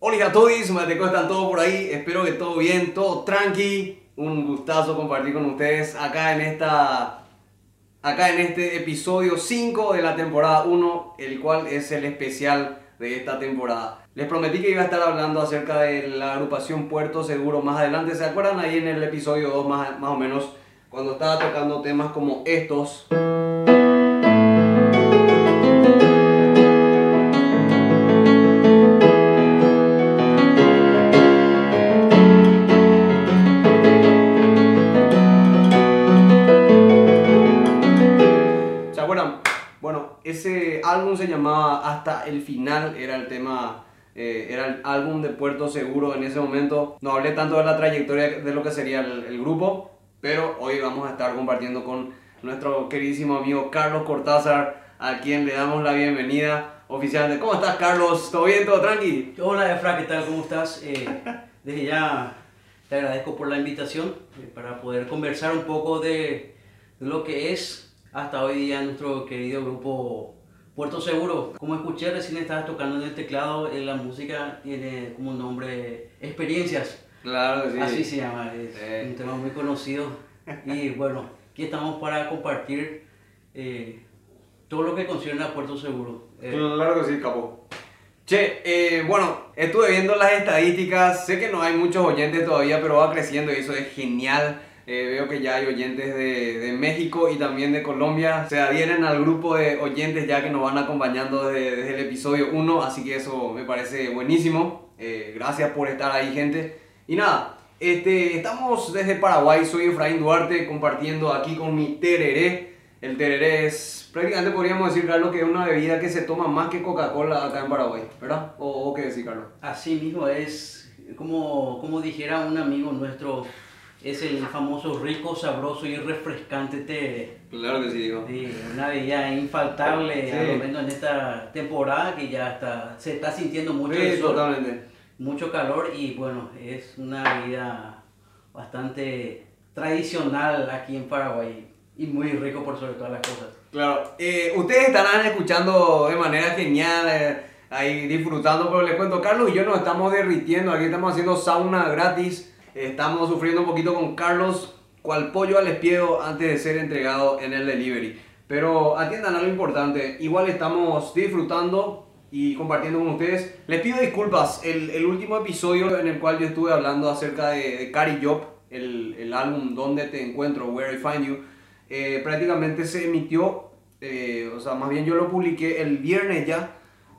Hola a todos, Mateco están todos por ahí, espero que todo bien, todo tranqui. Un gustazo compartir con ustedes acá en esta acá en este episodio 5 de la temporada 1, el cual es el especial de esta temporada. Les prometí que iba a estar hablando acerca de la agrupación Puerto Seguro más adelante. ¿Se acuerdan ahí en el episodio 2 más, más o menos? Cuando estaba tocando temas como estos. Álbum se llamaba Hasta el Final, era el tema, eh, era el álbum de Puerto Seguro en ese momento. No hablé tanto de la trayectoria de lo que sería el, el grupo, pero hoy vamos a estar compartiendo con nuestro queridísimo amigo Carlos Cortázar, a quien le damos la bienvenida oficialmente. ¿Cómo estás, Carlos? ¿Todo bien? ¿Todo tranqui? Hola Efra, ¿qué tal? ¿Cómo estás? Eh, desde ya te agradezco por la invitación eh, para poder conversar un poco de, de lo que es hasta hoy día nuestro querido grupo Puerto Seguro. Como escuché recién estabas tocando en el teclado, en la música tiene como nombre Experiencias. Claro que sí. Así se llama, es Sí. un tema muy conocido. Y bueno, aquí estamos para compartir eh, todo lo que concierne a Puerto Seguro. Eh, Claro que sí, capo. Che, eh, bueno, estuve viendo las estadísticas, sé que no hay muchos oyentes todavía, pero va creciendo y eso es genial. Eh, veo que ya hay oyentes de, de México y también de Colombia. Se adhieren al grupo de oyentes ya que nos van acompañando desde, desde el episodio 1, así que eso me parece buenísimo. Eh, gracias por estar ahí, gente. Y nada, este, estamos desde Paraguay, soy Efraín Duarte compartiendo aquí con mi tereré. El tereré es prácticamente podríamos decir, Carlos, que es una bebida que se toma más que Coca-Cola acá en Paraguay, ¿verdad? ¿O, o qué decir, Carlos? Así mismo es, como, como dijera un amigo nuestro, es el famoso rico, sabroso y refrescante té. Claro que sí, digo. Sí, una bebida infaltable, Sí. a lo menos en esta temporada que ya está, se está sintiendo mucho Sí, el sol, totalmente. mucho calor y bueno, es una bebida bastante tradicional aquí en Paraguay y muy rico por sobre todas las cosas. Claro, eh, ustedes estarán escuchando de manera genial, eh, ahí disfrutando, pero les cuento, Carlos y yo nos estamos derritiendo, aquí estamos haciendo sauna gratis, estamos sufriendo un poquito con Carlos, cual pollo al espiedo antes de ser entregado en el delivery. Pero atiendan a lo importante, igual estamos disfrutando y compartiendo con ustedes. Les pido disculpas, el, el último episodio en el cual yo estuve hablando acerca de, de Cari Job, el, el álbum Donde te encuentro, Where I Find You, eh, prácticamente se emitió, eh, o sea, más bien yo lo publiqué el viernes ya,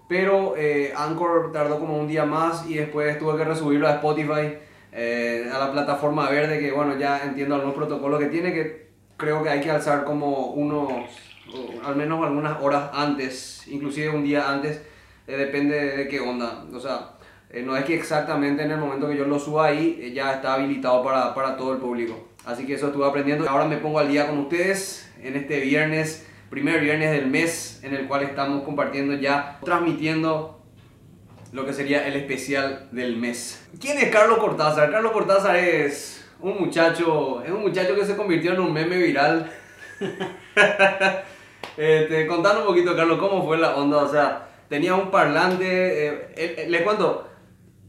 pero eh, Anchor tardó como un día más y después tuve que resubirlo a Spotify, eh, a la plataforma verde, que bueno, ya entiendo algunos protocolos que tiene, que creo que hay que alzar como unos, al menos algunas horas antes, inclusive un día antes, eh, depende de qué onda, o sea... eh, no es que exactamente en el momento que yo lo suba ahí eh, ya está habilitado para, para todo el público. Así que eso estuve aprendiendo. Ahora me pongo al día con ustedes en este viernes, primer viernes del mes, en el cual estamos compartiendo ya, transmitiendo lo que sería el especial del mes. ¿Quién es Carlos Cortázar? Carlos Cortázar es un muchacho, es un muchacho que se convirtió en un meme viral. este, contando un poquito, Carlos, cómo fue la onda. O sea, tenía un parlante. eh, eh, les cuento,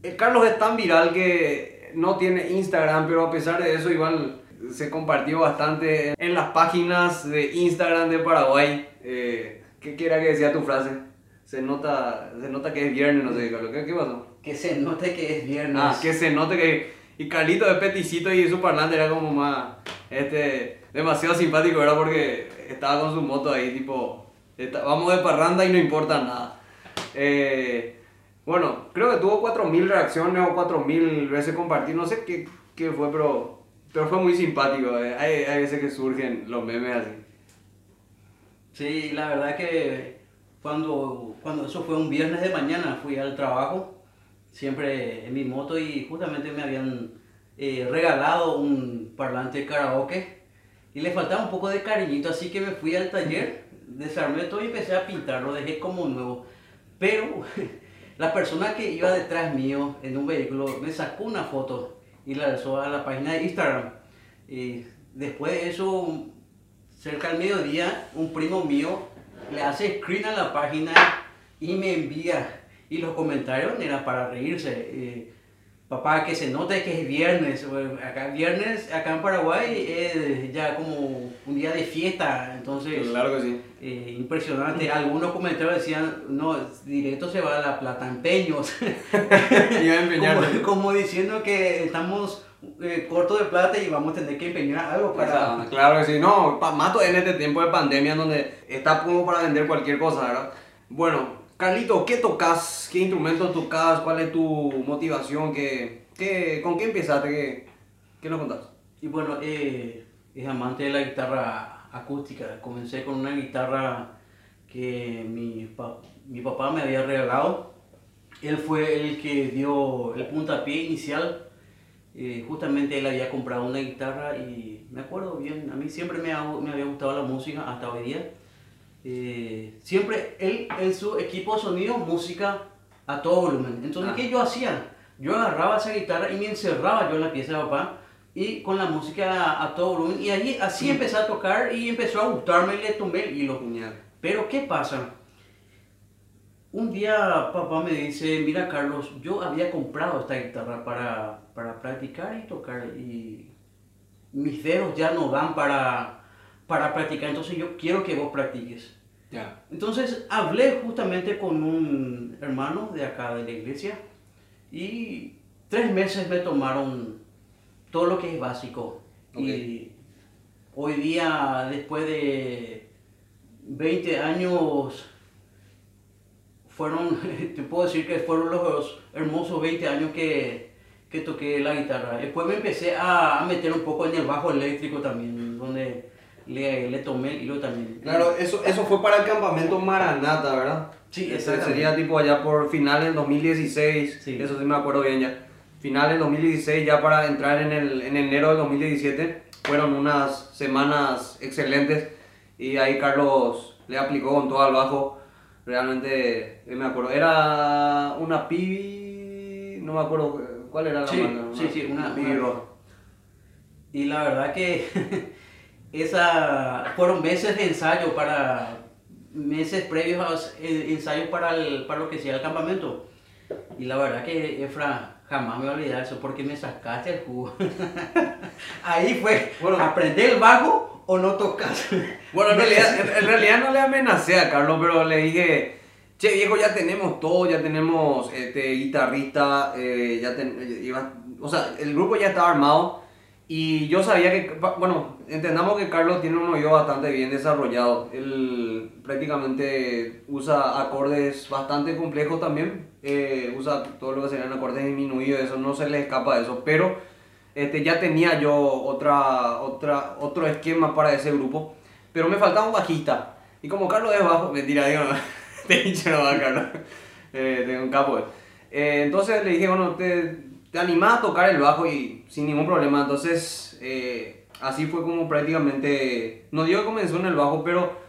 eh, Carlos es tan viral que no tiene Instagram, pero a pesar de eso, igual se compartió bastante en las páginas de Instagram de Paraguay. Eh, ¿Qué quiera que decía tu frase? Se nota, se nota que es viernes, no sé, Carlos. ¿Qué, qué pasó? Que se note que es viernes. Ah, que se note que. Y Carlito de peticito y su parlante era como más. Este. Demasiado simpático, ¿verdad? Porque estaba con su moto ahí, tipo. está- vamos de parranda y no importa nada. Eh, bueno, creo que tuvo 4.000 reacciones o 4.000 veces compartir. No sé qué, qué fue, pero. Pero fue muy simpático. eh. Hay, hay veces que surgen los memes así. Sí, la verdad que cuando, cuando eso fue un viernes de mañana fui al trabajo, siempre en mi moto y justamente me habían eh, regalado un parlante karaoke y le faltaba un poco de cariñito, así que me fui al taller, desarmé todo y empecé a pintar, lo dejé como nuevo. Pero la persona que iba detrás mío en un vehículo me sacó una foto y la alzó a la página de Instagram. Y después de eso, cerca al mediodía, un primo mío le hace screen a la página y me envía. y los comentarios eran para reírse. Eh, papá, que se note que es viernes. Acá viernes, acá en Paraguay, es ya como un día de fiesta. Entonces, claro que sí. Eh, impresionante. Algunos comentarios decían, no, directo se va a la plata, empeños. como, como diciendo que estamos eh, corto de plata y vamos a tener que empeñar algo para... claro que sí, no, mato en este tiempo de pandemia donde está como para vender cualquier cosa, ¿verdad? Bueno, Carlito, ¿qué tocas? ¿Qué instrumento tocas? ¿Cuál es tu motivación? ¿Qué, qué, ¿Con qué empezaste? ¿Qué, qué nos contás? Y bueno, eh, es amante de la guitarra acústica. Comencé con una guitarra que mi, mi papá me había regalado. Él fue el que dio el puntapié inicial. Eh, justamente él había comprado una guitarra y me acuerdo bien, a mí siempre me, me había gustado la música hasta hoy día. Eh, siempre él en su equipo de sonido, música a todo volumen. Entonces, ¿qué yo hacía? Yo agarraba esa guitarra y me encerraba yo en la pieza de papá y con la música a, todo volumen. Y ahí así mm. empecé a tocar y empezó a gustarme y le tomé el hilo. Pero, ¿qué pasa? Un día papá me dice, mira Carlos, yo había comprado esta guitarra para, para practicar y tocar y mis dedos ya no dan para para practicar, entonces yo quiero que vos practiques. Entonces hablé justamente con un hermano de acá de la iglesia y tres meses me tomaron todo lo que es básico. Y hoy día, después de 20 años, fueron, te puedo decir que fueron los hermosos 20 años que, que toqué la guitarra. Después me empecé a, a meter un poco en el bajo eléctrico también, donde le, le tomé el hilo también. Claro, eso, eso fue para el campamento Maranata, ¿verdad? Sí, Sería tipo allá por finales del 2016, sí. eso sí me acuerdo bien ya. Finales del 2016, ya para entrar en, el, en enero del 2017, fueron unas semanas excelentes y ahí Carlos le aplicó con todo al bajo. Realmente, me acuerdo, era una pibi, no me acuerdo cuál era la sí, Sí, sí, una, pibi roja. Y la verdad que esa, fueron meses de ensayo para, meses previos a ensayos para, el, para lo que sea el campamento. Y la verdad que, Efra, jamás me voy a olvidar eso porque me sacaste el jugo. Ahí fue, bueno, aprender el bajo o no tocas. bueno, en realidad, en, realidad no le amenacé a Carlos, pero le dije, che viejo, ya tenemos todo, ya tenemos este, guitarrista, eh, ya o sea, el grupo ya estaba armado y yo sabía que, bueno, entendamos que Carlos tiene un oído bastante bien desarrollado. Él prácticamente usa acordes bastante complejos también. Eh, usa todo lo que serían acordes disminuidos, eso no se le escapa de eso. Pero este, ya tenía yo otra, otra, otro esquema para ese grupo. Pero me faltaba un bajista. Y como Carlos es bajo, mentira, digo, te dicho no va Carlos. Eh, tengo un capo. Eh, entonces le dije, bueno, te te animás a tocar el bajo y sin ningún problema. Entonces, eh, así fue como prácticamente, no digo que comenzó en el bajo, pero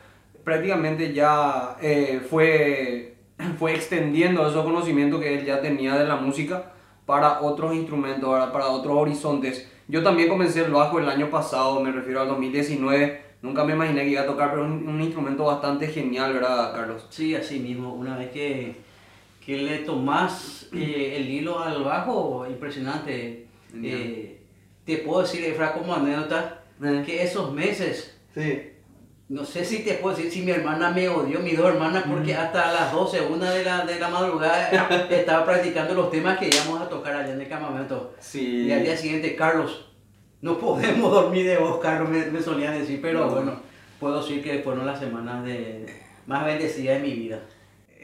prácticamente ya eh, fue, fue extendiendo esos conocimientos que él ya tenía de la música para otros instrumentos, para otros horizontes. Yo también comencé el bajo el año pasado, me refiero al 2019. Nunca me imaginé que iba a tocar, pero un, un instrumento bastante genial, ¿verdad, Carlos? Sí, así mismo. Una vez que que le tomás eh, el hilo al bajo, impresionante. Eh, te puedo decir, Efra, como anécdota, eh. que esos meses, no sé si te puedo decir si mi hermana me odió, mis dos hermanas, porque hasta las 12, una de la, de la madrugada, estaba practicando los temas que íbamos a tocar allá en el campamento. Y al día siguiente, Carlos, no podemos dormir de vos, Carlos, me, me solían decir, pero bueno, puedo decir que fueron las semanas de, más bendecidas de mi vida.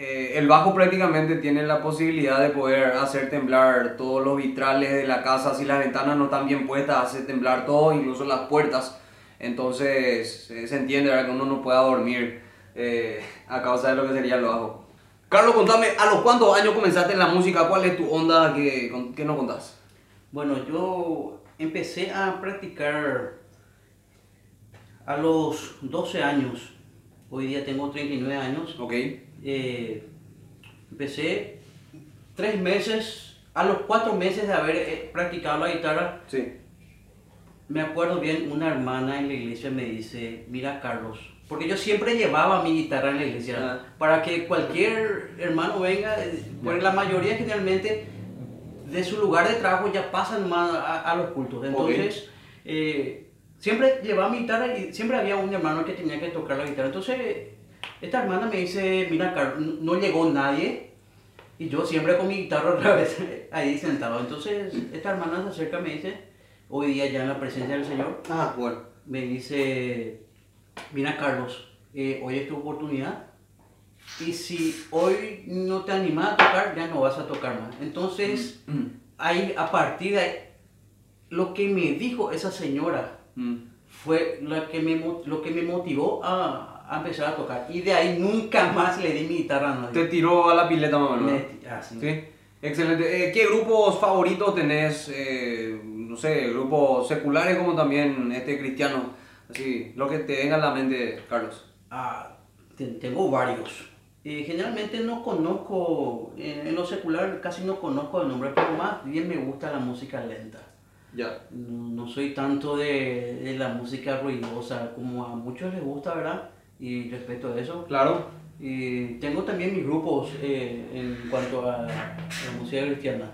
Eh, el bajo prácticamente tiene la posibilidad de poder hacer temblar todos los vitrales de la casa, si las ventanas no están bien puestas, hace temblar todo, incluso las puertas. Entonces eh, se entiende que uno no pueda dormir eh, a causa de lo que sería el bajo. Carlos, contame, ¿a los cuántos años comenzaste en la música? ¿Cuál es tu onda? ¿Qué, qué nos contás? Bueno, yo empecé a practicar a los 12 años. Hoy día tengo 39 años. Ok eh, empecé tres meses, a los cuatro meses de haber eh, practicado la guitarra, sí. me acuerdo bien, una hermana en la iglesia me dice, mira Carlos, porque yo siempre llevaba mi guitarra en la iglesia, Ah. para que cualquier hermano venga, eh, porque la mayoría generalmente de su lugar de trabajo ya pasan más a, a los cultos. Entonces, eh, siempre llevaba mi guitarra y siempre había un hermano que tenía que tocar la guitarra. Entonces, esta hermana me dice, mira, Carlos, no llegó nadie. Y yo siempre con mi guitarra otra vez ahí sentado. Entonces, esta hermana se acerca y me dice, hoy día ya en la presencia del Señor, Ah, bueno. me dice, mira Carlos, eh, hoy es tu oportunidad y si hoy no te animas a tocar, ya no vas a tocar más. Entonces, Mm. ahí a partir de ahí, lo que me dijo esa señora Mm. fue la que me, lo que me motivó a, a empezar a tocar. Y de ahí nunca más le di mi guitarra a nadie. Te tiró a la pileta más o menos. Me- así. Sí, excelente. Eh, ¿Qué grupos favoritos tenés? Eh, no sé, grupos seculares como también este cristiano. Así, lo que te venga a la mente, Carlos. Ah, te- tengo varios. Eh, generalmente no conozco, en, en lo secular casi no conozco el nombre, pero más bien me gusta la música lenta. Ya. No, no soy tanto de, de la música ruidosa como a muchos les gusta, ¿verdad? Y respeto a eso. Claro. Y tengo también mis grupos eh, en cuanto a la música cristiana,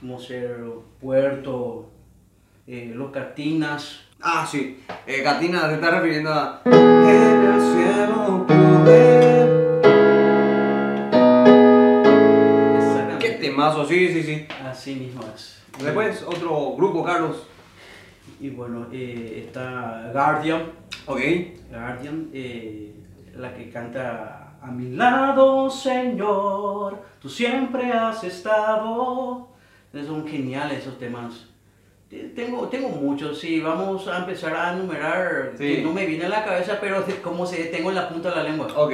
como ser Puerto, eh, Los Cartinas, Ah, sí. Eh, Katina, te estás refiriendo a... En el cielo exactamente. Qué temazo, sí, sí, sí. Así mismo es. Después, otro grupo, Carlos. Y bueno, eh, está Guardian, Ok. Guardian, eh, la que canta A mi lado, Señor, tú siempre has estado. Son geniales esos temas. Te- Tengo, tengo muchos, sí, vamos a empezar a enumerar, Sí. que no me viene a la cabeza, pero como se tengo en la punta de la lengua. Ok.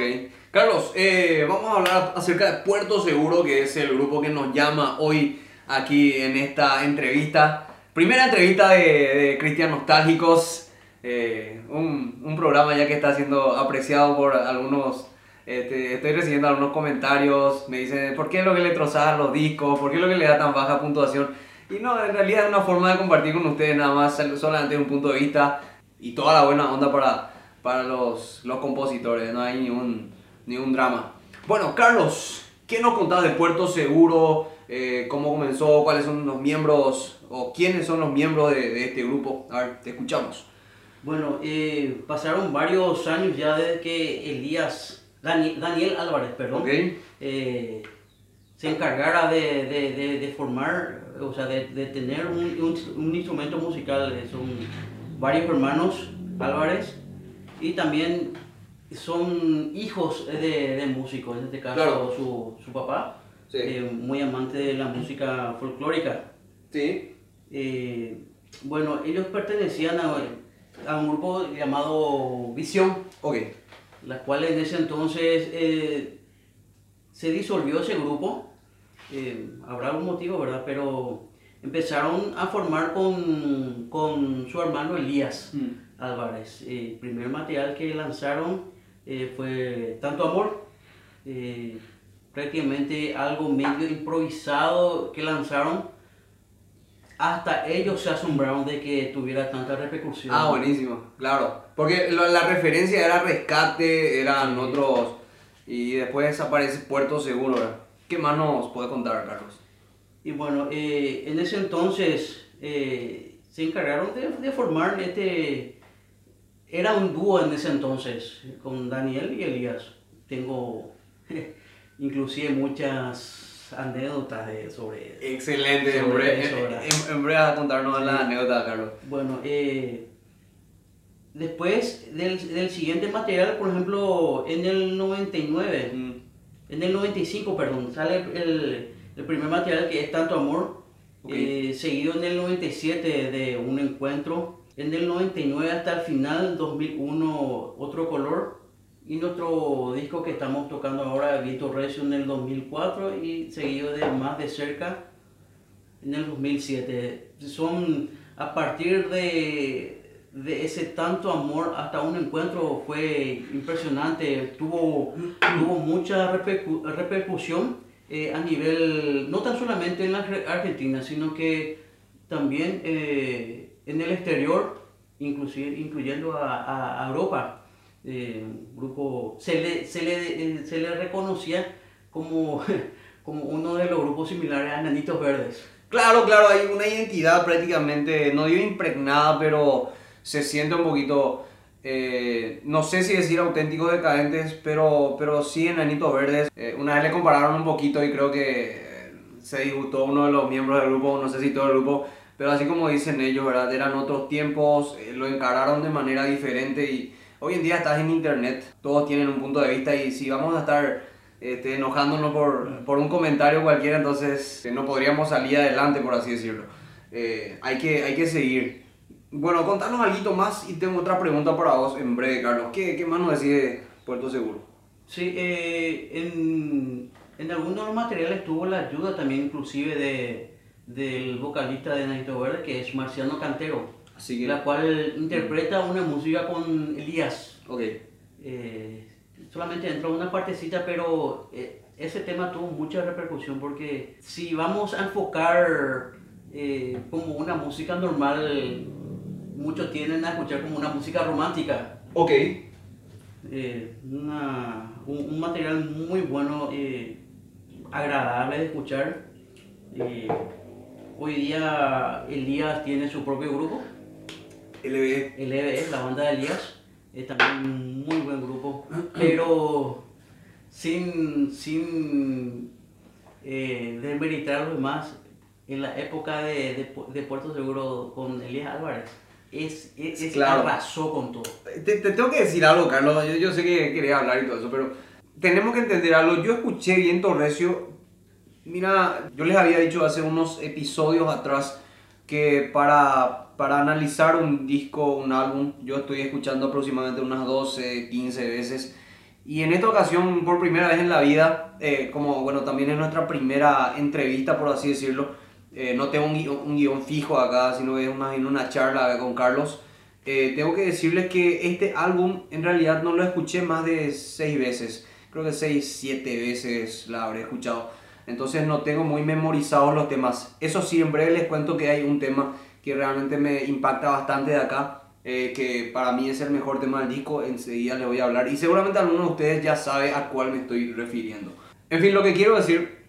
Carlos, eh, vamos a hablar acerca de Puerto Seguro, que es el grupo que nos llama hoy aquí en esta entrevista. Primera entrevista de, de Cristian Nostálgicos. eh, un, programa ya que está siendo apreciado por algunos. este, estoy recibiendo algunos comentarios. Me dicen, ¿por qué es lo que le trozaba los discos? ¿Por qué es lo que le da tan baja puntuación? Y no, en realidad es una forma de compartir con ustedes nada más, solamente un punto de vista y toda la buena onda para, para los, los compositores, no hay ningún, ningún drama. Bueno, Carlos, ¿qué nos contás de Puerto Seguro? Eh, ¿Cómo comenzó? ¿Cuáles son los miembros o quiénes son los miembros de, de este grupo? A ver, te escuchamos. Bueno, eh, pasaron varios años ya desde que Elías, Dani- Daniel Álvarez, perdón, eh, se encargara de, de- formar, o sea, de, tener un, un- un instrumento musical. Son varios hermanos Álvarez y también son hijos de, de músicos, en este caso Claro. su, su papá, Sí. eh, muy amante de la música folclórica. Sí. Eh, bueno, ellos pertenecían a, a un grupo llamado Visión, Ok. la cual en ese entonces eh, se disolvió ese grupo. Habrá algún motivo, ¿verdad? Pero empezaron a formar con, con su hermano Elías Mm. Álvarez. El primer material que lanzaron fue Tanto Amor. Prácticamente algo medio improvisado que lanzaron. Hasta ellos se asombraron de que tuviera tanta repercusión. Ah, buenísimo, claro. Porque la referencia era rescate, eran Sí. otros. Y después aparece Puerto Seguro. ¿Qué más nos puede contar, Carlos? Y bueno, eh, en ese entonces eh, se encargaron de, de formar este... Era un dúo en ese entonces, con Daniel y Elías. Tengo inclusive muchas anécdotas de, sobre... Excelente, en Sobre breve, eso, ¿verdad? en, en breve a contarnos Sí. la anécdota, Carlos. Bueno, eh, después del, del siguiente material, por ejemplo, en el 99, Mm, en el 95, perdón, sale el, el primer material que es Tanto Amor, eh, seguido en el 97 de Un Encuentro, en el 99 hasta el final, 2001, Otro Color, y nuestro disco que estamos tocando ahora, Vito Recio, en el 2004, y seguido de Más de Cerca, en el 2007. Son a partir de, de ese tanto amor hasta un encuentro fue impresionante, tuvo, tuvo mucha repercu- repercusión eh, a nivel, no tan solamente en la Arge- Argentina, sino que también eh, en el exterior, inclusive, incluyendo a Europa. Eh, grupo, se le, se le, eh, se le reconocía como, como uno de los grupos similares a Enanitos Verdes. Claro, claro, hay una identidad prácticamente, no digo impregnada, pero se siente un poquito, eh, no sé si decir auténticos decadentes, pero, pero sí enanitos verdes. Eh, una vez le compararon un poquito y creo que eh, se disgustó uno de los miembros del grupo, no sé si todo el grupo, pero así como dicen ellos, ¿verdad? Eran otros tiempos, lo encararon de manera diferente y hoy en día estás en internet, todos tienen un punto de vista y si vamos a estar este, enojándonos por, por un comentario cualquiera, entonces eh, no podríamos salir adelante, por así decirlo. Eh, hay, que, hay que seguir. Bueno, contanos algo más y tengo otra pregunta para vos en breve, Carlos. ¿Qué, qué más nos decís de Puerto Seguro? Sí, eh, en, en algunos de los materiales tuvo la ayuda también inclusive de, del vocalista de Enanito Verde, que es Marciano Cantero, Así que, la cual interpreta una música con Elías. ok. Eh, solamente entró una partecita, pero eh, ese tema tuvo mucha repercusión porque si vamos a enfocar eh, como una música normal, muchos tienden a escuchar como una música romántica. Ok. Eh, una- un, un material muy bueno, eh, agradable de escuchar. Hoy día Elías tiene su propio grupo, LB. LBE, la banda de Elías, es también un muy buen grupo, pero sin, sin eh, demeritar los demás, en la época de, de, de Puerto Seguro con Elías Álvarez, es, es, es- Claro. arrasó con todo. Te, te tengo que decir algo, Carlos. Yo, yo sé que quería hablar y todo eso, pero tenemos que entender algo. Yo escuché bien Torrecio. Mira, yo les había dicho hace unos episodios atrás que para, para analizar un disco, un álbum, yo estoy escuchando aproximadamente unas 12, 15 veces. Y en esta ocasión, por primera vez en la vida, eh, como bueno, también es nuestra primera entrevista, por así decirlo, eh, no tengo un guion, un guion fijo acá, sino es más bien una charla con Carlos. Eh, tengo que decirles que este álbum en realidad no lo escuché más de seis veces. Creo que seis, siete veces la habré escuchado. Entonces no tengo muy memorizados los temas. Eso sí, en breve les cuento que hay un tema que realmente me impacta bastante de acá. eh, que para mí es el mejor tema del disco. Enseguida les voy a hablar. Y seguramente alguno de ustedes ya sabe a cuál me estoy refiriendo. En fin, lo que quiero decir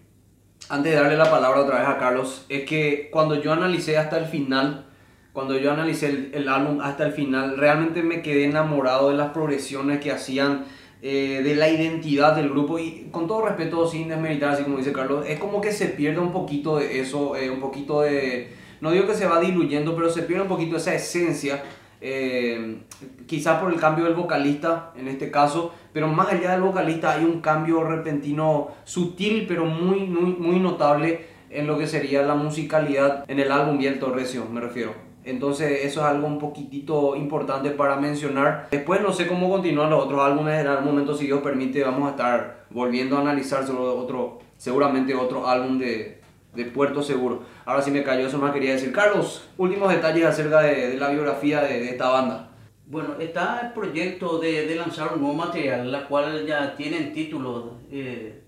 antes de darle la palabra otra vez a Carlos, es que cuando yo analicé hasta el final, cuando yo analicé el, el álbum hasta el final, realmente me quedé enamorado de las progresiones que hacían, eh, de la identidad del grupo y con todo respeto, sin desmeritar, así como dice Carlos, es como que se pierde un poquito de eso, eh, un poquito de, no digo que se va diluyendo, pero se pierde un poquito esa esencia. eh, quizás por el cambio del vocalista en este caso, pero más allá del vocalista hay un cambio repentino sutil pero muy, muy, muy notable en lo que sería la musicalidad en el álbum y el Torrecio, me refiero. Entonces eso es algo un poquitito importante para mencionar. Después no sé cómo continúan los otros álbumes, en algún momento si Dios permite vamos a estar volviendo a analizar sobre otro, seguramente otro álbum de, de Puerto Seguro. Ahora sí me cayó, eso más quería decir. Carlos, últimos detalles acerca de, de la biografía de, de esta banda. Bueno, está el proyecto de, de lanzar un nuevo material, la cual ya tienen título, eh,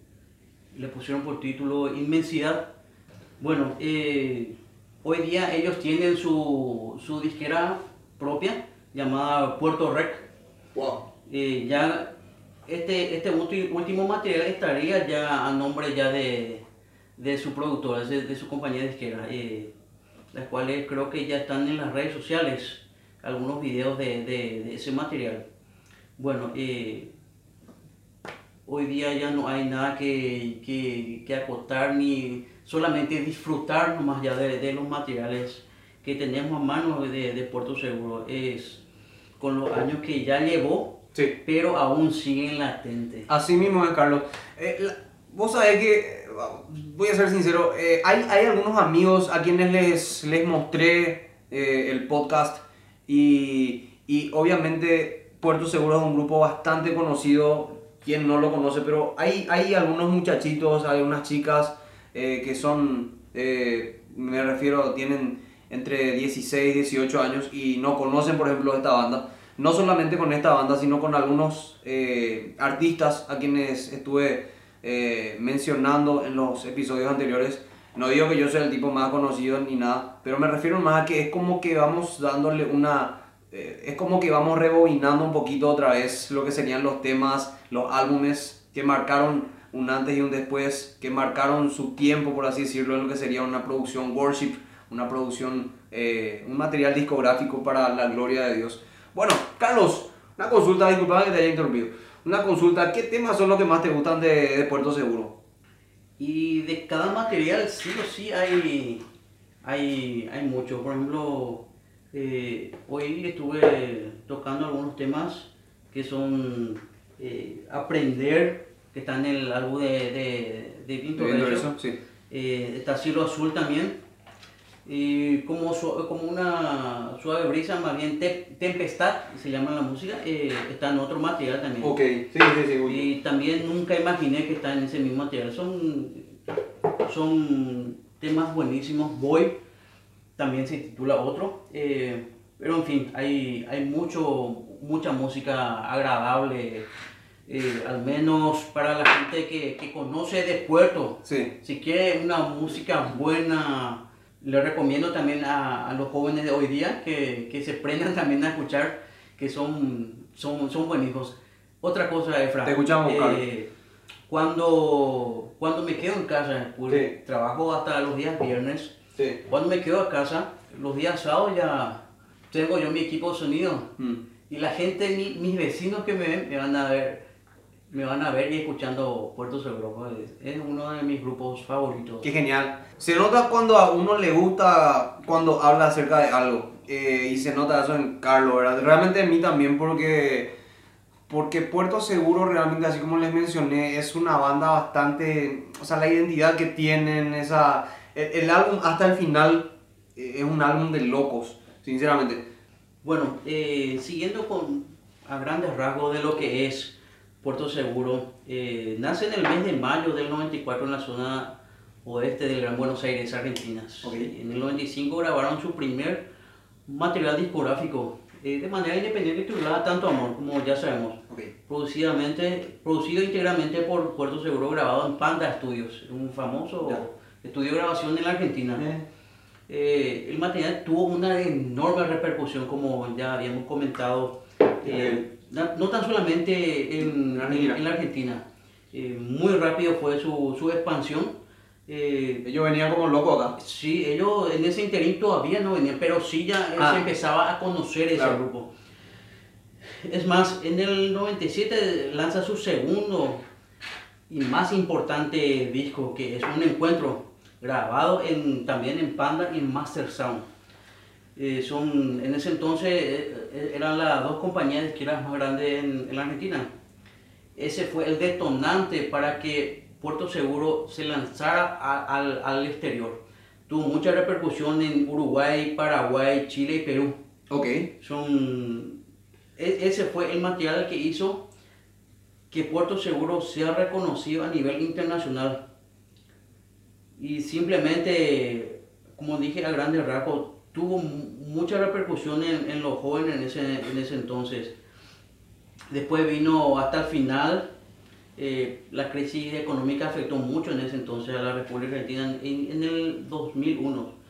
le pusieron por título Inmensidad. Bueno, eh, hoy día ellos tienen su, su disquera propia llamada Puerto Rec. Wow. Eh, ya este, este último material estaría ya a nombre ya de, de su productora, de, de su compañía disquera, eh, las cuales creo que ya están en las redes sociales, algunos videos de, de- de ese material. Bueno, eh, hoy día ya no hay nada que, que, que acotar ni solamente disfrutar nomás ya de, de los materiales que tenemos a mano de, de Puerto Seguro. Es con los años que ya llevó, Sí. pero aún siguen latentes. Así mismo es, Carlos. Eh, la- vos sabés que, voy a ser sincero, eh, hay, hay algunos amigos a quienes les, les mostré eh, el podcast y, y obviamente Puerto Seguro es un grupo bastante conocido, quien no lo conoce, pero hay, hay algunos muchachitos, hay unas chicas eh, que son, eh, me refiero, tienen entre 16 y 18 años y no conocen, por ejemplo, esta banda. No solamente con esta banda, sino con algunos eh, artistas a quienes estuve eh, mencionando en los episodios anteriores. No digo que yo sea el tipo más conocido ni nada, pero me refiero más a que es como que vamos dándole una eh, es como que vamos rebobinando un poquito otra vez lo que serían los temas, los álbumes que marcaron un antes y un después, que marcaron su tiempo, por así decirlo, en lo que sería una producción worship, una producción, eh, un material discográfico para la gloria de Dios. Bueno, Carlos, una consulta, disculpa que te haya interrumpido. Una consulta, ¿qué temas son los que más te gustan de, de Puerto Seguro? Y de cada material sí o sí hay, hay, hay mucho. Por ejemplo, eh, hoy estuve tocando algunos temas que son eh, Aprender, que está en el álbum de, de, de Recio. eso, sí. Eh, está Cielo Azul también. Y como, su- como una suave brisa, más bien te- Tempestad, se llama la música, eh, está en otro material también. Ok, sí, sí, sí. Y también nunca imaginé que está en ese mismo material. Son, son temas buenísimos. Voy, también se titula otro. eh, pero en fin, hay, hay mucho, mucha música agradable. eh, al menos para la gente que, que conoce de Puerto. Sí. Si quiere una música buena, le recomiendo también a, a los jóvenes de hoy día que, que se prendan también a escuchar, que son, son, son buenísimos. Otra cosa, Efra. Te escuchamos, Carlos. cuando, cuando me quedo en casa, Sí. trabajo hasta los días viernes. Sí. Cuando me quedo a casa, los días sábados ya tengo yo mi equipo de sonido. Mm. Y la gente, mi- mis vecinos que me ven, me van a ver, me van a ver y escuchando Puerto Seguro. Es uno de mis grupos favoritos. Qué genial. Se nota cuando a uno le gusta, cuando habla acerca de algo. eh, y se nota eso en Carlos, ¿verdad? Realmente en mí también porque, porque Puerto Seguro realmente, así como les mencioné, es una banda bastante... O sea, la identidad que tienen, esa... El, el álbum hasta el final eh, es un álbum de locos, sinceramente. Bueno, eh, siguiendo con a grandes rasgos de lo que es Puerto Seguro, eh, nace en el mes de mayo del 94 en la zona oeste del Gran Buenos Aires, Argentina. Ok. En el 95 grabaron su primer material discográfico eh, de manera independiente titulada Tanto Amor, como ya sabemos. Producidamente, producido íntegramente por Puerto Seguro, grabado en Panda Studios, un famoso Ya. estudio de grabación en la Argentina. Eh, el material tuvo una enorme repercusión, como ya habíamos comentado, eh, no tan solamente en, Argentina. la Argentina. Eh, muy rápido fue su, su expansión. Eh, Ellos venían como locos acá. sí, ellos en ese interín todavía no venían, pero sí ya eh, Ah. se empezaba a conocer ese Claro. grupo. Es más, en el 97 lanza su segundo y más importante disco, que es un encuentro grabado en, también en Panda y en Master Sound. Eh, son, en ese entonces eh, eh, eran las dos compañías de izquierdas más grandes en, en la Argentina. Ese fue el detonante para que Puerto Seguro se lanzara a- al, al exterior. Tuvo mucha repercusión en Uruguay, Paraguay, Chile y Perú. Ok. Son, e- ese fue el material que hizo que Puerto Seguro sea reconocido a nivel internacional. Y simplemente, como dije a grandes rasgos, tuvo mu- mucha repercusión en, en los jóvenes en ese, en ese entonces. Después vino hasta el final, eh, la crisis económica afectó mucho en ese entonces a la República Argentina en, en el 2001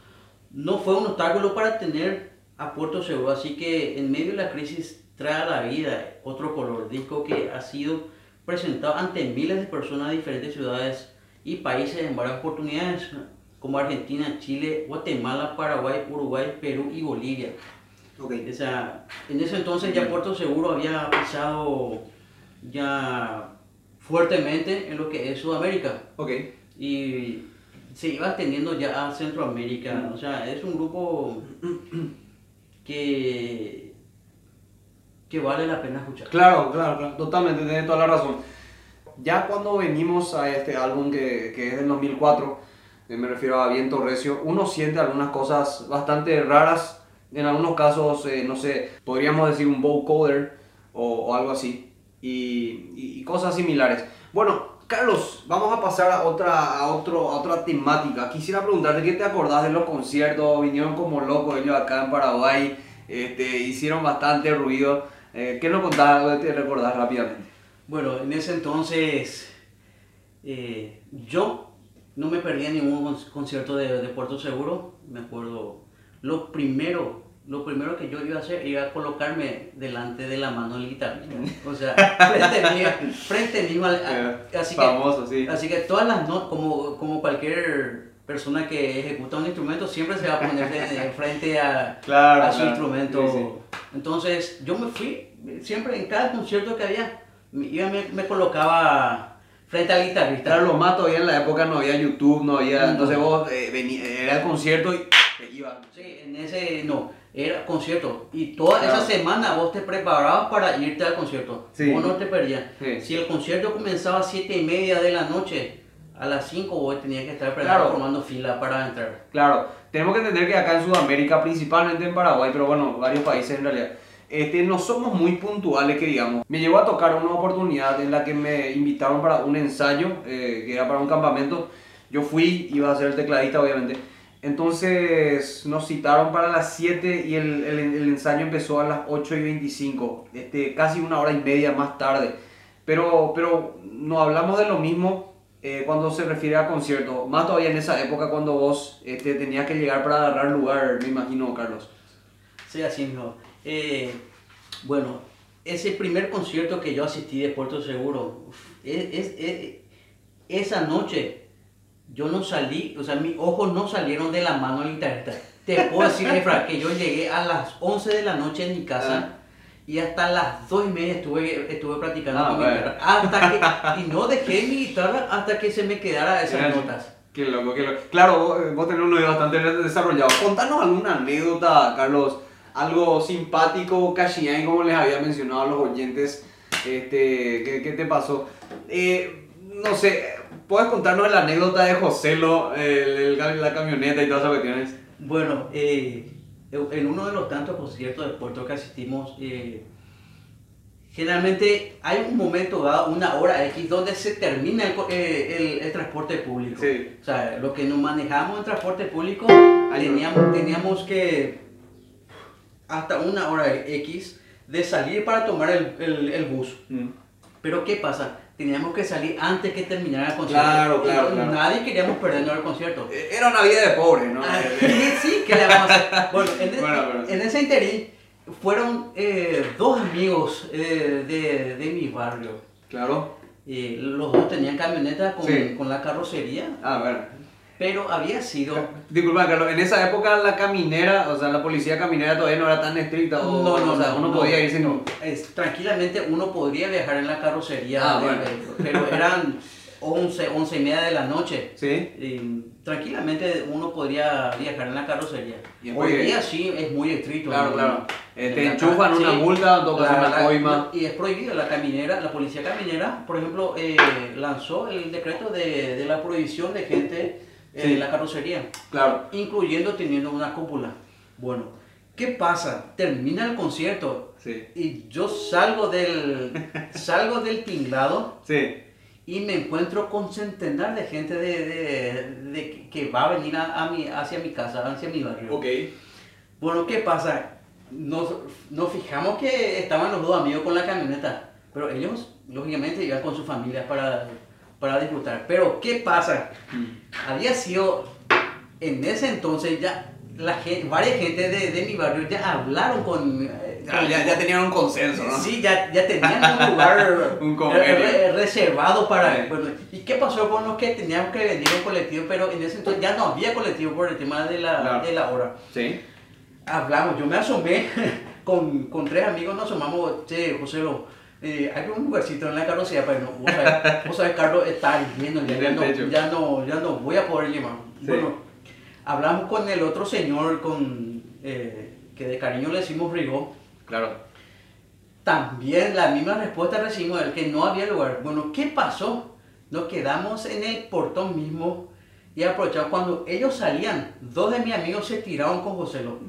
no fue un obstáculo para tener a Puerto Seguro, así que en medio de la crisis trae a la vida otro color, disco que ha sido presentado ante miles de personas de diferentes ciudades y países en varias oportunidades, como Argentina, Chile, Guatemala, Paraguay, Uruguay, Perú y Bolivia. Ok. O sea, en ese entonces ya Puerto Seguro había pisado ya fuertemente en lo que es Sudamérica Ok. y se iba extendiendo ya a Centroamérica. O sea, es un grupo que, que vale la pena escuchar. Claro, claro, claro, totalmente, tienes toda la razón. Ya cuando venimos a este álbum que, que es del 2004, eh, me refiero a Viento Recio, uno siente algunas cosas bastante raras, en algunos casos, eh, no sé, podríamos decir un vocoder o, o algo así, y, cosas similares. Bueno, Carlos, vamos a pasar a otra, a otro, a otra temática. Quisiera preguntarte, ¿qué te acordás de los conciertos? Vinieron como locos ellos acá en Paraguay, este, hicieron bastante ruido. Eh, ¿Qué nos contás, te recordás rápidamente? Bueno, en ese entonces eh, yo no me perdía ningún con- concierto de, de Puerto Seguro. Me acuerdo, lo primero lo primero que yo iba a hacer era colocarme delante de la mano del guitarrista. O sea, frente mío, frente mío al, a- así Famoso, que, sí. Así que todas las notas, como, como cualquier persona que ejecuta un instrumento, siempre se va a poner de- frente a, Claro, a su claro. instrumento. Sí, sí. Entonces, yo me fui, siempre en cada concierto que había, me, iba, me, me colocaba frente al guitarrista. Lo más todavía en la época no había YouTube, no había. Entonces vos eh, vení- era el concierto y te ibas. Sí, en ese no, era concierto. Y toda Claro. esa semana vos te preparabas para irte al concierto. Sí. Vos no te perdías. Sí. Si el concierto comenzaba a 7 y media de la noche, a las 5 vos tenías que estar Claro. formando fila para entrar. Claro, tenemos que entender que acá en Sudamérica, principalmente en Paraguay, pero bueno, varios países en realidad, este, no somos muy puntuales, que digamos. Me llegó a tocar una oportunidad en la que me invitaron para un ensayo, eh, que era para un campamento. Yo fui, iba a ser el tecladista, obviamente. Entonces nos citaron para las 7 y el, el- el ensayo empezó a las 8 y 25, este, casi una hora y media más tarde. Pero, pero no hablamos de lo mismo eh, cuando se refiere a concierto, más todavía en esa época cuando vos este, tenías que llegar para agarrar lugar, me imagino, Carlos. Sí, así mismo. Eh, bueno, ese primer concierto que yo asistí de Puerto Seguro, uf, es, es- es- esa noche yo no salí, o sea, mis ojos no salieron de la mano del guitarrista. Te puedo decir, Efra, que yo llegué a las 11 de la noche en mi casa y hasta las 2 y media estuve, estuve practicando Ah, con mi bueno. guitarra. Hasta que, y no dejé mi guitarra hasta que se me quedara esas Era- notas. Qué loco, qué loco. Claro, vos, vos tenés un oído bastante desarrollado. Contanos alguna anécdota, Carlos, algo simpático, cachillán, como les había mencionado a los oyentes, este, ¿qué, qué te pasó? Eh, no sé, ¿puedes contarnos la anécdota de Joselo, el, el- la camioneta y todas esas cuestiones? Bueno, eh, en uno de los tantos conciertos de Puerto que asistimos, eh, generalmente hay un momento dado, una hora X, donde se termina el, eh, el- el transporte público. Sí. O sea, lo que nos manejamos en transporte público, teníamos, teníamos que hasta una hora X de salir para tomar el, el- el bus. Mm. Pero ¿qué pasa? Teníamos que salir antes que terminara el concierto. Claro, claro, claro. Nadie queríamos perdernos el concierto. Eh, Era una vida de pobre, ¿no? Ah, sí, ¿qué le vamos a hacer? Bueno, en, e- Bueno, pero- en ese interín fueron eh, dos amigos eh, de, de mi barrio. Claro. Eh, los dos tenían camioneta con, Sí. con la carrocería, A ver. Pero había sido... Disculpa, Carlos, en esa época la caminera, o sea, la policía caminera todavía no era tan estricta. O, No, no, o sea, no, uno no, podía irse no. Es- tranquilamente uno podría viajar en la carrocería, Ah, de- bueno. de- pero eran 11, 11 y media de la noche. ¿Sí? Y tranquilamente uno podría viajar en la carrocería. Hoy día sí es muy estricto. Claro, claro. Eh, te enchufan una sí. multa, tocas La- una coima. Y es prohibido, la caminera, la policía caminera, por ejemplo, eh, lanzó el decreto de, de la prohibición de gente eh, Sí. en la carrocería, Claro. incluyendo teniendo una cúpula. Bueno, ¿qué pasa? Termina el concierto Sí. y yo salgo del, salgo del tinglado Sí. y me encuentro con centenar de gente de, de- de que va a venir a, a mi, hacia mi casa, hacia mi barrio. Ok. Bueno, ¿qué pasa? Nos, nos fijamos que estaban los dos amigos con la camioneta, pero ellos, lógicamente, iban con sus familias para, para disfrutar. Pero, ¿qué pasa? Había sido, en ese entonces, ya la gente, varias gente de, de mi barrio ya hablaron con... eh, Ya, con- ya, ya tenían un consenso, ¿no? Sí, ya, ya tenían un lugar Un re- reservado para... Sí. Bueno, ¿Y qué pasó con los que teníamos que venir en colectivo? Pero en ese entonces ya no había colectivo por el tema de la, Claro. de la hora. Sí. Hablamos, yo me asomé con, con tres amigos, nos asomamos, che, José, lo, eh, hay un lugarcito en la carrocería, pero no, vos sabés, vos sabés, Carlos, está hirviendo, ya, ya no, ya, no, ya no voy a poder llevar. Sí. Bueno, hablamos con el otro señor, con, eh, que de cariño le decimos Rigo, Claro. también la misma respuesta recibimos del que no había lugar. Bueno, ¿qué pasó? Nos quedamos en el portón mismo y aprovechamos cuando ellos salían, dos de mis amigos se tiraron con José Lo,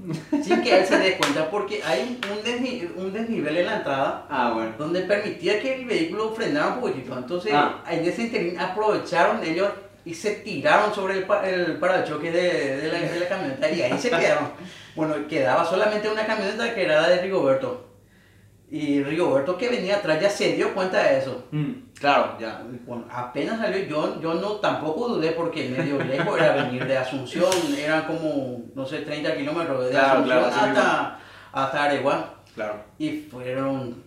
sin que él se dé cuenta porque hay un, desni- un desnivel en la entrada Ah, bueno. donde permitía que el vehículo frenara un poquitito. Entonces, Ah. en ese interín aprovecharon ellos y se tiraron sobre el, el parachoques de, de la, de la camioneta y ahí se quedaron. Bueno, quedaba solamente una camioneta que era la de Rigoberto. Y Rigoberto que venía atrás ya se dio cuenta de eso. Mm, claro, ya. Bueno, apenas salió, yo, yo no tampoco dudé porque medio lejos era venir de Asunción, eran como, no sé, 30 kilómetros de Claro, Asunción claro, hasta, hasta Areguá. Claro. Y fueron,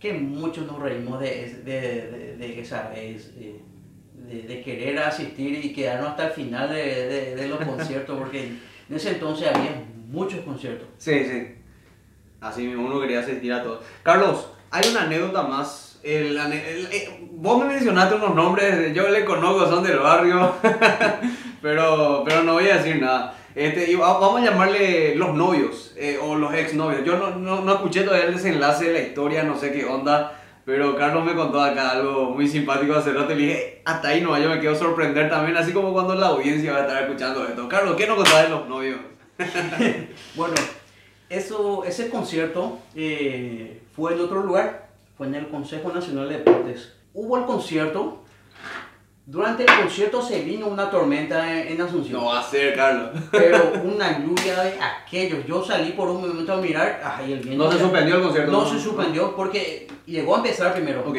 que muchos nos reímos de, de, de, de esa vez, de, de querer asistir y quedarnos hasta el final de los conciertos, porque en ese entonces había muchos conciertos. Sí, sí. Así mismo uno quería asistir a todos. Carlos, hay una anécdota más. El ane- el- eh, vos me mencionaste unos nombres, yo le conozco, son del barrio, pero, pero no voy a decir nada. Este, y va- vamos a llamarle los novios eh, o los exnovios. Yo no, no, no escuché todavía el desenlace de la historia, no sé qué onda, pero Carlos me contó acá algo muy simpático hace rato y le dije, hasta ahí no, yo me quedo sorprender también, así como cuando la audiencia va a estar escuchando esto. Carlos, ¿qué nos contás de los novios? Bueno, eso, ese concierto eh, fue en otro lugar, fue en el Consejo Nacional de Deportes. Hubo el concierto, durante el concierto se vino una tormenta en, Asunción. No va a ser, Carlos. Pero una lluvia de aquellos. Yo salí por un momento a mirar. Ay, el viento No se ya- suspendió el concierto. No se suspendió porque llegó a empezar primero. Ok,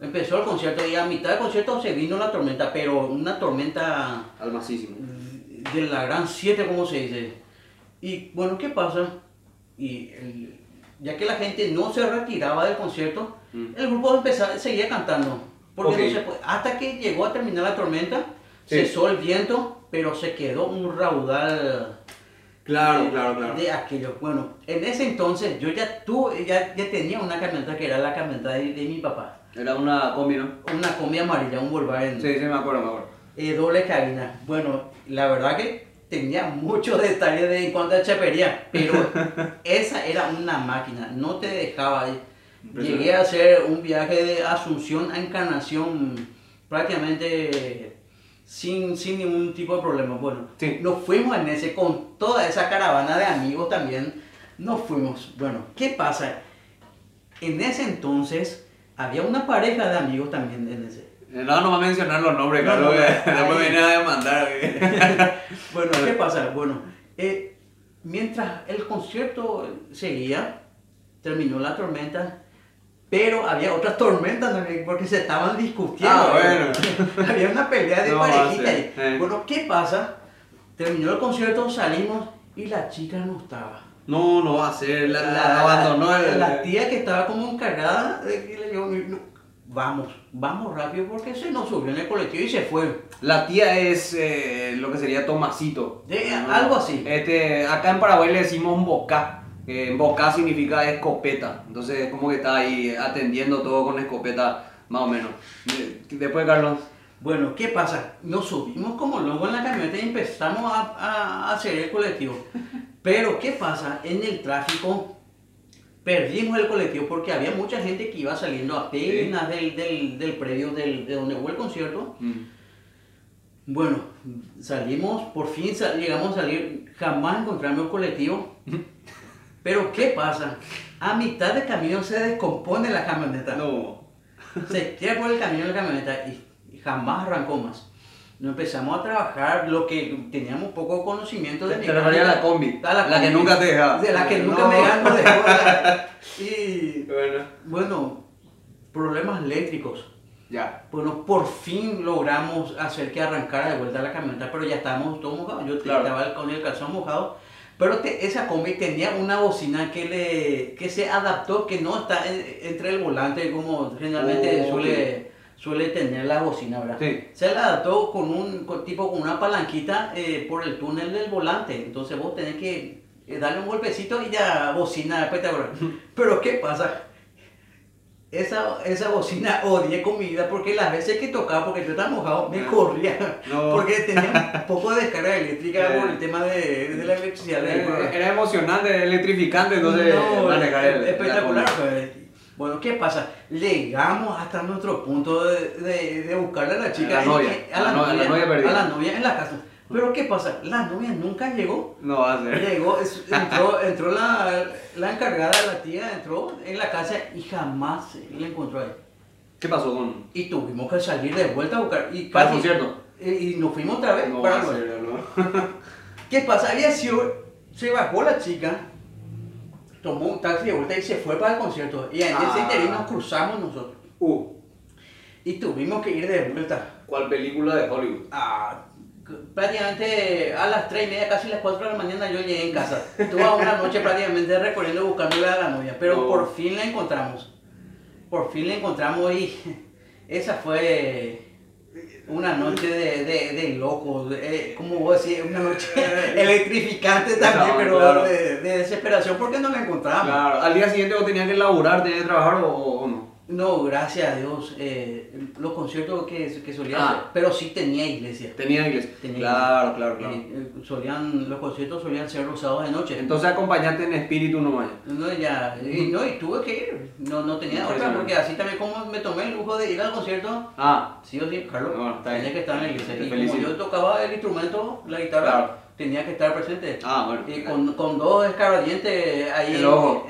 Empezó el concierto y a mitad del concierto se vino la tormenta, pero una tormenta almacísimo. de la gran 7, como se dice. Y bueno, ¿qué pasa? Y el- ya que la gente no se retiraba del concierto, Mm. el grupo empezaba, seguía cantando. Porque Ok. no se puede- hasta que llegó a terminar la tormenta, Sí. cesó el viento, pero se quedó un raudal Claro, de, claro, claro. de aquello. Bueno, en ese entonces yo ya tuve, ya, ya tenía una camioneta que era la camioneta de, de mi papá. Era una combi, ¿no? Una combi amarilla, un Volkswagen Sí, sí, me acuerdo, me acuerdo. eh, doble cabina. Bueno, la verdad que tenía muchos detalles de, en cuanto a chapería, pero esa era una máquina, no te dejaba. Llegué a hacer un viaje de Asunción a Encarnación prácticamente sin, sin ningún tipo de problema. Bueno, Sí. nos fuimos en ese con toda esa caravana de amigos también. Nos fuimos. Bueno, ¿qué pasa? En ese entonces había una pareja de amigos también en ese. No, no va a mencionar los nombres, No, Carlos. no. Después viene a demandar. Bueno, ¿qué pasa? Bueno, eh, mientras el concierto seguía, terminó la tormenta, pero había otras tormentas también porque se estaban discutiendo. Ah, bueno. había una pelea de No, parejita. ahí. eh. Bueno, ¿qué pasa? Terminó el concierto, salimos y la chica no estaba. No, no va a ser. La, la abandonó el. la tía que estaba como encargada de que le dijo, "No, vamos, vamos rápido porque se nos subió en el colectivo y se fue. La tía es eh, lo que sería Tomasito. De- ¿no? algo así. Este, acá en Paraguay le decimos boca. Eh, boca significa escopeta. Entonces, es como que está ahí atendiendo todo con escopeta, más o menos. De- Después, Carlos. Bueno, ¿qué pasa? Nos subimos como locos en la camioneta y empezamos a, a- a hacer el colectivo. Pero, ¿qué pasa? En el tráfico perdimos el colectivo porque había mucha gente que iba saliendo apenas del, del, del predio del- de donde hubo el concierto. Mm. Bueno, salimos, por fin sal- llegamos a salir, jamás encontramos el colectivo. Pero, ¿qué pasa? A mitad de camino se descompone la camioneta No. se tira por el camino de la camioneta y, y jamás arrancó más. Nos empezamos a trabajar lo que teníamos poco conocimiento de Te refería a la combi. A La que nunca te dejaba. De la que nunca No. me dejaba. no dejó. Y Bueno, bueno, problemas eléctricos. ya. Bueno, por fin logramos hacer que arrancara de vuelta la camioneta, pero ya estábamos todos mojados. Yo Claro. estaba con el calzón mojado. Pero te- esa combi tenía una bocina que, le, que se adaptó, que no está en- entre el volante como generalmente Oh, suele, suele tener la bocina, ¿verdad? Sí. Se la adaptó con un con- tipo con una palanquita eh, por el túnel del volante. Entonces vos tenés que eh, darle un golpecito y ya bocina espectacular. Pero ¿qué pasa? Esa, esa bocina odié con mi vida porque las veces que tocaba, porque yo estaba mojado, me Ah. corría. No. Porque tenía un poco de descarga eléctrica Eh. por el tema de, de la electricidad. Era, era emocionante, electrificante, entonces No, manejar el. espectacular. la pues. Bueno, ¿qué pasa? Llegamos hasta nuestro punto de, de, de buscarle a la chica. A la en- novia, a la a la novia, novia perdida. a la novia en la casa. Pero ¿qué pasa? La novia nunca llegó. No va a ser. Llegó, es- entró, entró la, la encargada de la tía, entró en la casa y jamás la encontró ahí. ¿Qué pasó con.? Y tuvimos que salir de vuelta a buscar. Y, Para concierto. y, y nos fuimos otra vez No para va a el ser, ¿no? ¿Qué pasa? Había sido, se bajó la chica tomó un taxi de vuelta y se fue para el concierto. Y en Ah. ese interín nos cruzamos nosotros. Uh, Y tuvimos que ir de vuelta. ¿cuál película de Hollywood? Ah, prácticamente a las 3 y media, casi las 4 de la mañana yo llegué en casa. Estuve una noche prácticamente recorriendo buscándole a la novia, pero Oh. por fin la encontramos. Por fin la encontramos y esa fue una noche de, de, de locos, de- como vos decís, una noche electrificante también, Claro, pero claro. de, de desesperación porque no la encontramos. Claro, al día siguiente vos tenías que laburar, tenías que trabajar o, o no. No, gracias a Dios, eh, los conciertos que, que solía Ah. hacer, pero sí tenía iglesia. Tenía iglesia. Tenía claro, claro, claro. Eh, eh, solían, los conciertos solían ser los sábados de noche. Entonces acompañaste en espíritu nomás. No, ya, y, no, y tuve que ir, no, no tenía otra, porque así también como me tomé el lujo de ir al concierto, Ah, sí o sí, Carlos, No, bien. tenía que estar en la iglesia. Te Y felicito. como yo tocaba el instrumento, la guitarra, Claro. tenía que estar presente. ah, bueno. Y con, con dos escarbadientes ahí El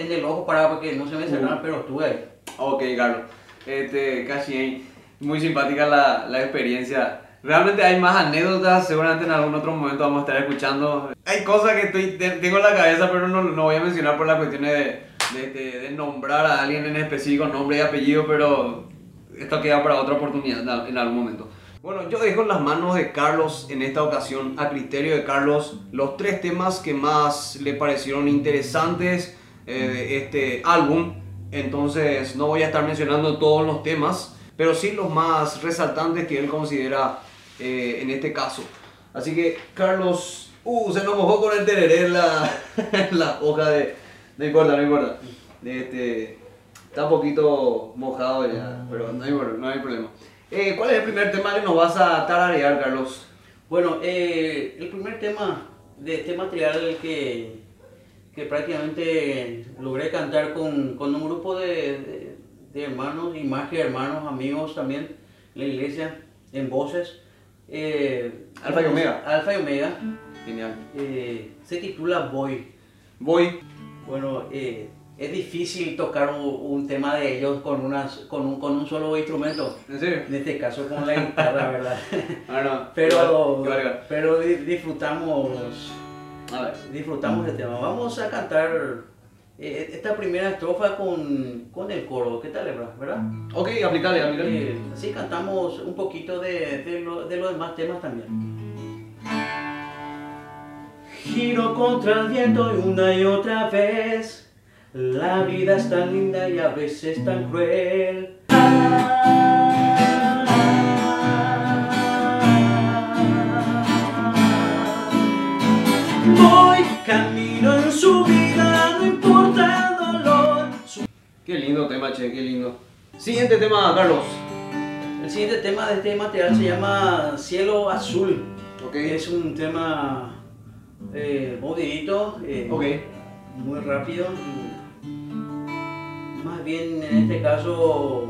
en, el ojo para que no se me cerraran, Uh. pero estuve ahí. Ok, Carlos. Este, casi. Muy simpática la, la experiencia. Realmente hay más anécdotas, seguramente en algún otro momento vamos a estar escuchando. Hay cosas que estoy, te- tengo en la cabeza, pero no, no voy a mencionar por las cuestiones de, de, de- de nombrar a alguien en específico, nombre y apellido, pero esto queda para otra oportunidad en algún momento. Bueno, yo dejo en las manos de Carlos en esta ocasión, a criterio de Carlos, los tres temas que más le parecieron interesantes eh, de este álbum. Entonces no voy a estar mencionando todos los temas, pero sí los más resaltantes que él considera eh, en este caso. Así que Carlos, uh, se nos mojó con el tereré en la, en la hoja de... No importa, no importa. De este, está un poquito mojado ya, pero no hay, no hay problema. Eh, ¿Cuál es el primer tema que nos vas a tararear, Carlos? Bueno, eh, el primer tema de este material que, que prácticamente logré cantar con, con un grupo de, de- de hermanos y más que hermanos, amigos también, la iglesia, en voces. eh, Alfa y Omega. Alfa y Omega. Genial. eh, se titula Boy. Voy. Bueno, eh, es difícil tocar un, un tema de ellos con, unas, con, un, con un solo instrumento. ¿En serio? En este caso con la guitarra, ¿verdad? Ah, no. Pero, Igual, igual, igual. pero di- disfrutamos, A ver. disfrutamos del tema. Vamos a cantar eh, esta primera estrofa con, con el coro. ¿Qué tal, Ebra? ¿verdad? Ok, aplicale, aplicale. Eh, así cantamos un poquito de, de, lo- de los demás temas también. Giro contra el viento y una y otra vez. La vida es tan linda y a veces tan cruel. Voy camino en su vida, no importa el dolor. Su- Qué lindo tema, che, qué lindo. Siguiente tema, Carlos. El siguiente tema de este material se llama Cielo Azul. Ok. Es un tema eh, movidito, eh, Ok. muy rápido. Más bien en este caso,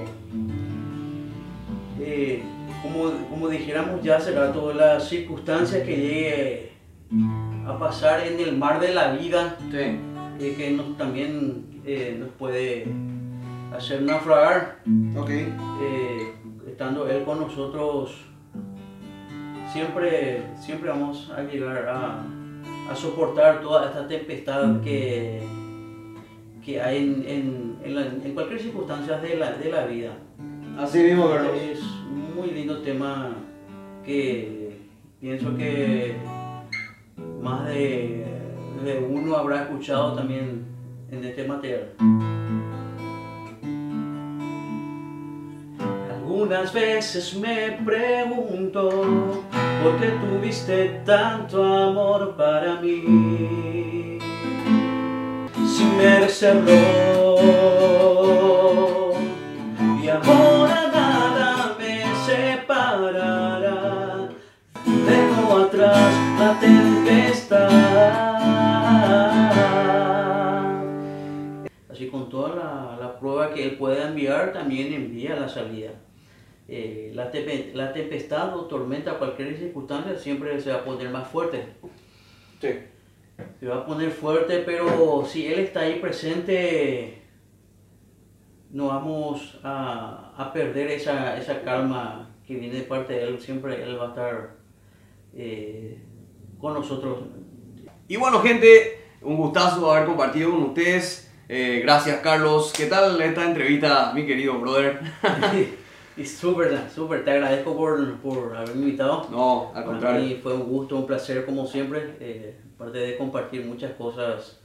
eh, como, como dijéramos ya hace rato, las circunstancias que llegue a pasar en el mar de la vida, Sí. eh, que nos, también eh, nos puede hacer naufragar. Ok. eh, estando Él con nosotros, siempre, siempre vamos a llegar a, a soportar toda esta tempestad que, que hay en, en, en la- en cualquier circunstancia de la, de la vida. Así mismo, Carlos. Es muy lindo tema que pienso que más de, uno habrá escuchado también en este material. Algunas veces me pregunto por qué tuviste tanto amor para mí. Si me eres error y ahora Así con toda la, la prueba que Él pueda enviar, también envía la salida. Eh, la, tepe- la tempestad o tormenta, cualquier circunstancia, siempre se va a poner más fuerte. Sí. Se va a poner fuerte, pero si Él está ahí presente, no vamos a, a perder esa, esa calma que viene de parte de Él. Siempre Él va a estar eh, con nosotros. Y bueno, gente, un gustazo haber compartido con ustedes Eh, gracias, Carlos. ¿Qué tal esta entrevista, mi querido brother? y súper, súper. Te agradezco por, por haberme invitado. No, al contrario. Para mí fue un gusto, un placer, como siempre. Eh, aparte de compartir muchas cosas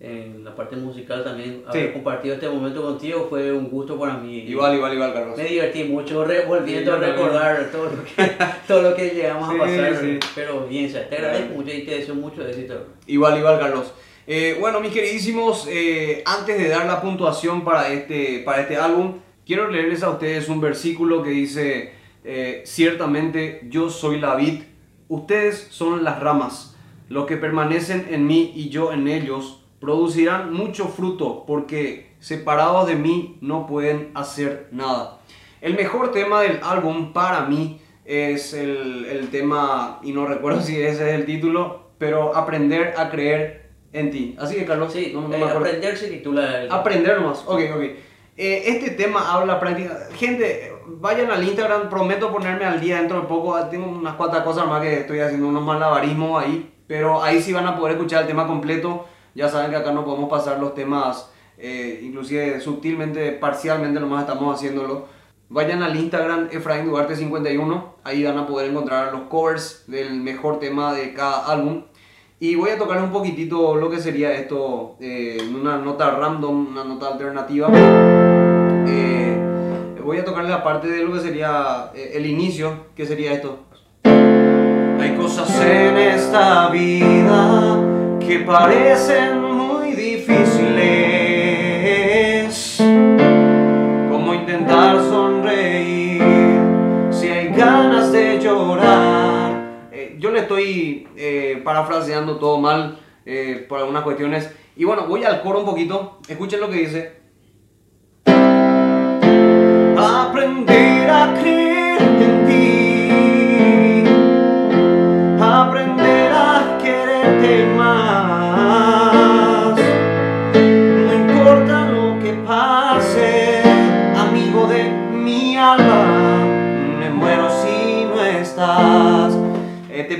en la parte musical también. Haber compartido este momento contigo fue un gusto para mí. Igual, igual, igual, Carlos. Me divertí mucho volviendo a recordar todo lo, que, todo lo que llegamos a pasar. Pero bien, te agradezco mucho y te deseo mucho éxito. Igual, igual, Carlos. Eh, bueno, mis queridísimos, eh, antes de dar la puntuación para este, para este álbum, quiero leerles a ustedes un versículo que dice, eh, ciertamente yo soy la vid, ustedes son las ramas, los que permanecen en mí y yo en ellos producirán mucho fruto, porque separados de mí no pueden hacer nada. El mejor tema del álbum para mí es el, el tema, y no recuerdo si ese es el título, pero aprender a creer en ti. Así que, Carlos, sí, no, eh, aprender se titula. Aprender más, ok, ok. Eh, este tema habla práctica. Gente, vayan al Instagram, prometo ponerme al día dentro de poco. Tengo unas cuantas cosas más que estoy haciendo unos malabarismos ahí, pero ahí sí van a poder escuchar el tema completo. Ya saben que acá no podemos pasar los temas, eh, inclusive sutilmente, parcialmente nomás estamos haciéndolo. Vayan al Instagram Efraín Duarte 51, ahí van a poder encontrar los covers del mejor tema de cada álbum. Y voy a tocar un poquitito lo que sería esto, eh, una nota random, una nota alternativa. Eh, voy a tocar la parte de lo que sería eh, el inicio, que sería esto. Hay cosas en esta vida que parecen muy difíciles, como intentar sonreír si hay ganas de llorar yo le estoy eh, parafraseando todo mal eh, por algunas cuestiones. Y bueno, voy al coro un poquito. Escuchen lo que dice. Aprender a creer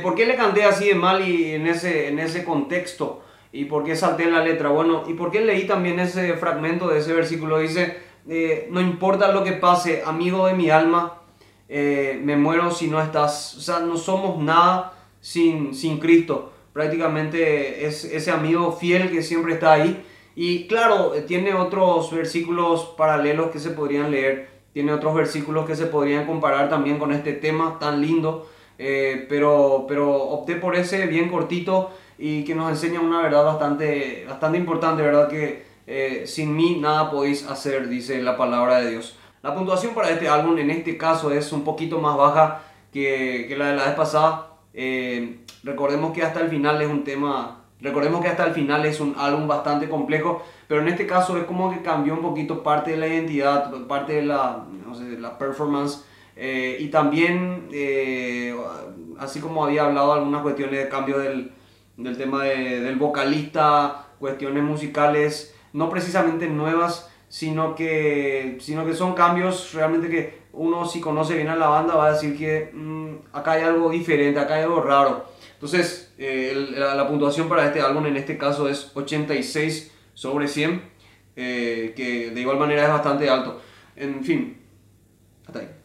¿Por qué le canté así de mal y en ese, en ese contexto? ¿Y por qué salté la letra? Bueno, ¿y por qué leí también ese fragmento de ese versículo? Dice, eh, no importa lo que pase, amigo de mi alma, eh, me muero si no estás. O sea, no somos nada sin, sin Cristo. Prácticamente es ese amigo fiel que siempre está ahí. Y claro, tiene otros versículos paralelos que se podrían leer. Tiene otros versículos que se podrían comparar también con este tema tan lindo. Eh, pero, pero opté por ese bien cortito y que nos enseña una verdad bastante, bastante importante, ¿verdad? Que eh, sin mí nada podéis hacer, dice la palabra de Dios. La puntuación para este álbum en este caso es un poquito más baja que, que la de la vez pasada. Eh, recordemos que hasta el final es un tema, recordemos que hasta el final es un álbum bastante complejo, pero en este caso es como que cambió un poquito parte de la identidad, parte de la, no sé, de la performance eh, y también, eh, así como había hablado algunas cuestiones de cambio del, del tema de, del vocalista, cuestiones musicales, no precisamente nuevas, sino que, sino que son cambios realmente que uno si conoce bien a la banda va a decir que mm, acá hay algo diferente, acá hay algo raro. Entonces, eh, la, la, puntuación para este álbum en este caso es 86 sobre 100, que de igual manera es bastante alto. En fin, hasta ahí.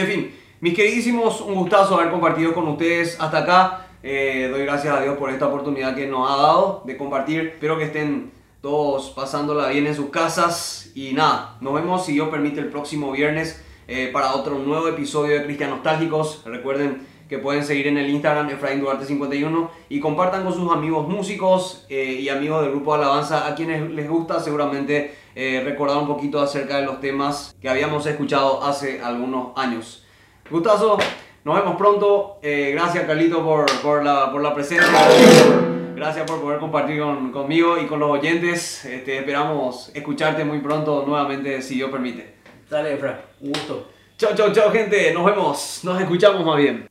En fin, mis queridísimos, un gustazo haber compartido con ustedes hasta acá. Eh, doy gracias a Dios por esta oportunidad que nos ha dado de compartir. Espero que estén todos pasándola bien en sus casas. Y nada, nos vemos si Dios permite el próximo viernes eh, para otro nuevo episodio de Cristian Nostálgicos. Recuerden que pueden seguir en el Instagram Efraín Duarte 51 y compartan con sus amigos músicos eh, y amigos del grupo de alabanza a quienes les gusta seguramente eh, recordar un poquito acerca de los temas que habíamos escuchado hace algunos años. Gustazo, nos vemos pronto. Eh, gracias Carlito por, por, la, por la presencia. Gracias por poder compartir con, conmigo y con los oyentes. Este, esperamos escucharte muy pronto nuevamente, si Dios permite. Dale, Efra, un gusto. Chao, chao, chao, gente. Nos vemos. Nos escuchamos más bien.